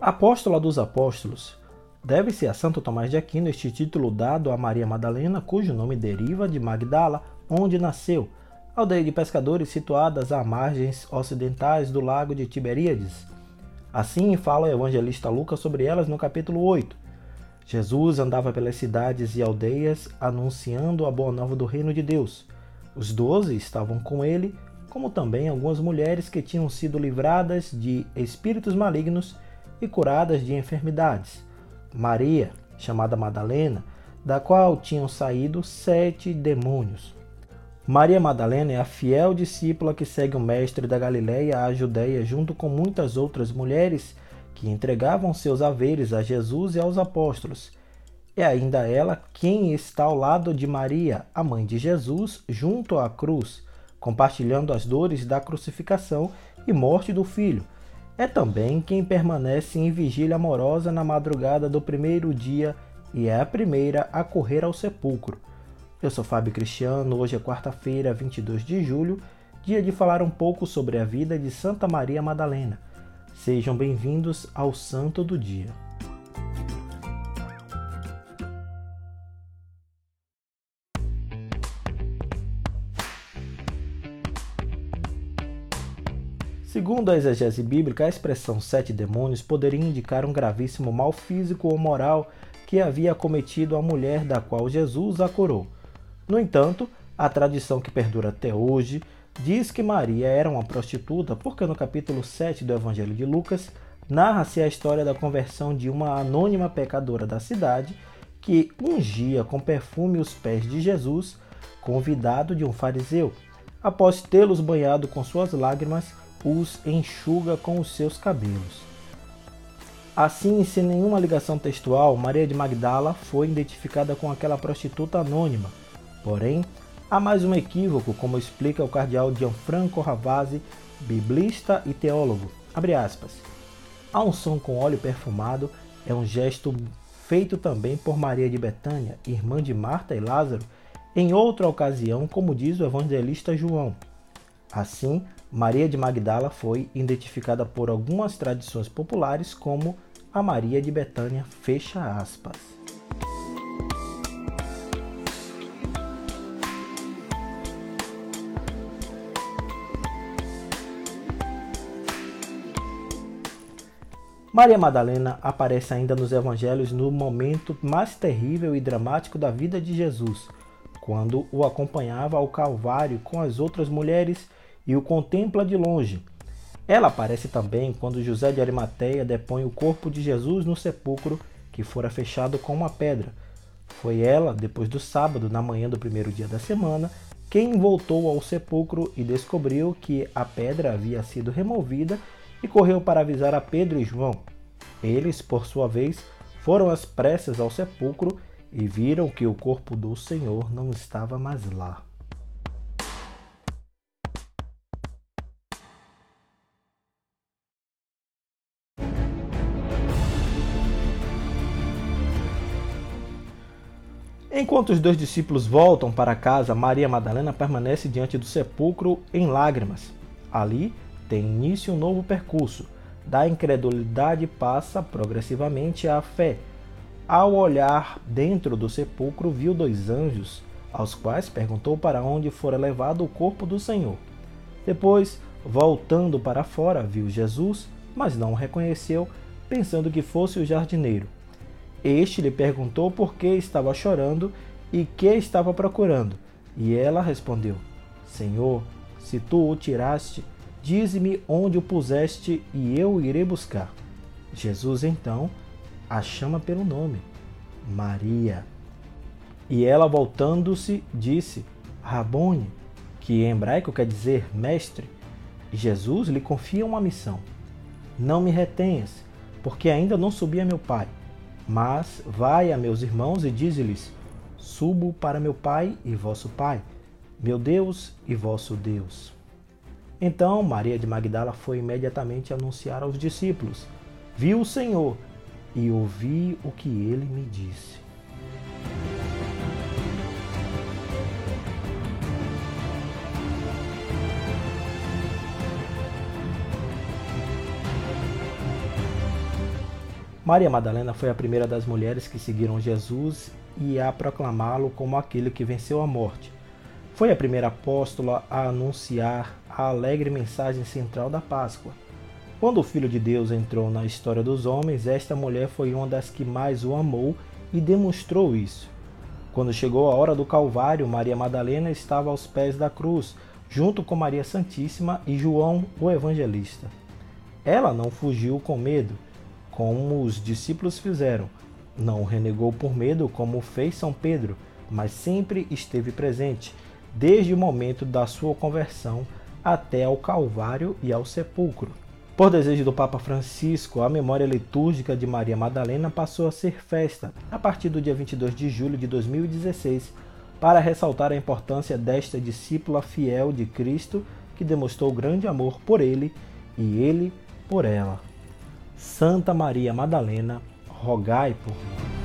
Apóstola dos Apóstolos. Deve-se a Santo Tomás de Aquino este título dado a Maria Madalena, cujo nome deriva de Magdala, onde nasceu, aldeia de pescadores situadas à margens ocidentais do lago de Tiberíades. Assim fala o evangelista Lucas sobre elas no capítulo 8. Jesus andava pelas cidades e aldeias anunciando a boa nova do reino de Deus. Os doze estavam com ele, como também algumas mulheres que tinham sido livradas de espíritos malignos e curadas de enfermidades. Maria, chamada Madalena, da qual tinham saído sete demônios. Maria Madalena é a fiel discípula que segue o Mestre da Galileia à Judéia, junto com muitas outras mulheres que entregavam seus haveres a Jesus e aos apóstolos. É ainda ela quem está ao lado de Maria, a mãe de Jesus, junto à cruz, compartilhando as dores da crucificação e morte do filho. É também quem permanece em vigília amorosa na madrugada do primeiro dia e é a primeira a correr ao sepulcro. Eu sou Fábio Cristiano, hoje é quarta-feira, 22 de julho, dia de falar um pouco sobre a vida de Santa Maria Madalena. Sejam bem-vindos ao Santo do Dia. Segundo a exegese bíblica, a expressão sete demônios poderia indicar um gravíssimo mal físico ou moral que havia cometido a mulher da qual Jesus a curou. No entanto, a tradição que perdura até hoje diz que Maria era uma prostituta, porque no capítulo 7 do Evangelho de Lucas narra-se a história da conversão de uma anônima pecadora da cidade que ungia com perfume os pés de Jesus, convidado de um fariseu. Após tê-los banhado com suas lágrimas, os enxuga com os seus cabelos. Assim, sem nenhuma ligação textual, Maria de Magdala foi identificada com aquela prostituta anônima Porém, há mais um equívoco, como explica o cardeal Gianfranco Ravasi, biblista e teólogo. A unção com óleo perfumado é um gesto feito também por Maria de Betânia, irmã de Marta e Lázaro, em outra ocasião, como diz o evangelista João. Assim, Maria de Magdala foi identificada por algumas tradições populares como a Maria de Betânia, fecha aspas. Maria Madalena aparece ainda nos evangelhos no momento mais terrível e dramático da vida de Jesus, quando o acompanhava ao Calvário com as outras mulheres e o contempla de longe. Ela aparece também quando José de Arimateia depõe o corpo de Jesus no sepulcro que fora fechado com uma pedra. Foi ela, depois do sábado, na manhã do primeiro dia da semana, quem voltou ao sepulcro e descobriu que a pedra havia sido removida e correu para avisar a Pedro e João. Eles, por sua vez, foram às pressas ao sepulcro e viram que o corpo do Senhor não estava mais lá. Enquanto os dois discípulos voltam para casa, Maria Madalena permanece diante do sepulcro em lágrimas. Ali, tem início um novo percurso. Da incredulidade passa progressivamente à fé. Ao olhar dentro do sepulcro, viu dois anjos, aos quais perguntou para onde fora levado o corpo do Senhor. Depois, voltando para fora, viu Jesus, mas não o reconheceu, pensando que fosse o jardineiro. Este lhe perguntou por que estava chorando e que estava procurando. E ela respondeu: Senhor, se tu o tiraste, Dize-me onde o puseste e eu irei buscar. Jesus então a chama pelo nome, Maria. E ela voltando-se disse, Rabone, que em hebraico quer dizer mestre. Jesus lhe confia uma missão. Não me retenhas, porque ainda não subi a meu pai. Mas vai a meus irmãos e dize-lhes: Subo para meu pai e vosso pai, meu Deus e vosso Deus. Então Maria de Magdala foi imediatamente anunciar aos discípulos: Vi o Senhor e ouvi o que ele me disse. Maria Madalena foi a primeira das mulheres que seguiram Jesus e a proclamá-lo como aquele que venceu a morte. Foi a primeira apóstola a anunciar a alegre mensagem central da Páscoa. Quando o Filho de Deus entrou na história dos homens, esta mulher foi uma das que mais o amou e demonstrou isso. Quando chegou a hora do Calvário, Maria Madalena estava aos pés da cruz, junto com Maria Santíssima e João, o Evangelista. Ela não fugiu com medo, como os discípulos fizeram. Não renegou por medo, como fez São Pedro, mas sempre esteve presente, desde o momento da sua conversão até ao Calvário e ao sepulcro. Por desejo do Papa Francisco, a memória litúrgica de Maria Madalena passou a ser festa a partir do dia 22 de julho de 2016, para ressaltar a importância desta discípula fiel de Cristo que demonstrou grande amor por ele e ele por ela. Santa Maria Madalena, rogai por nós.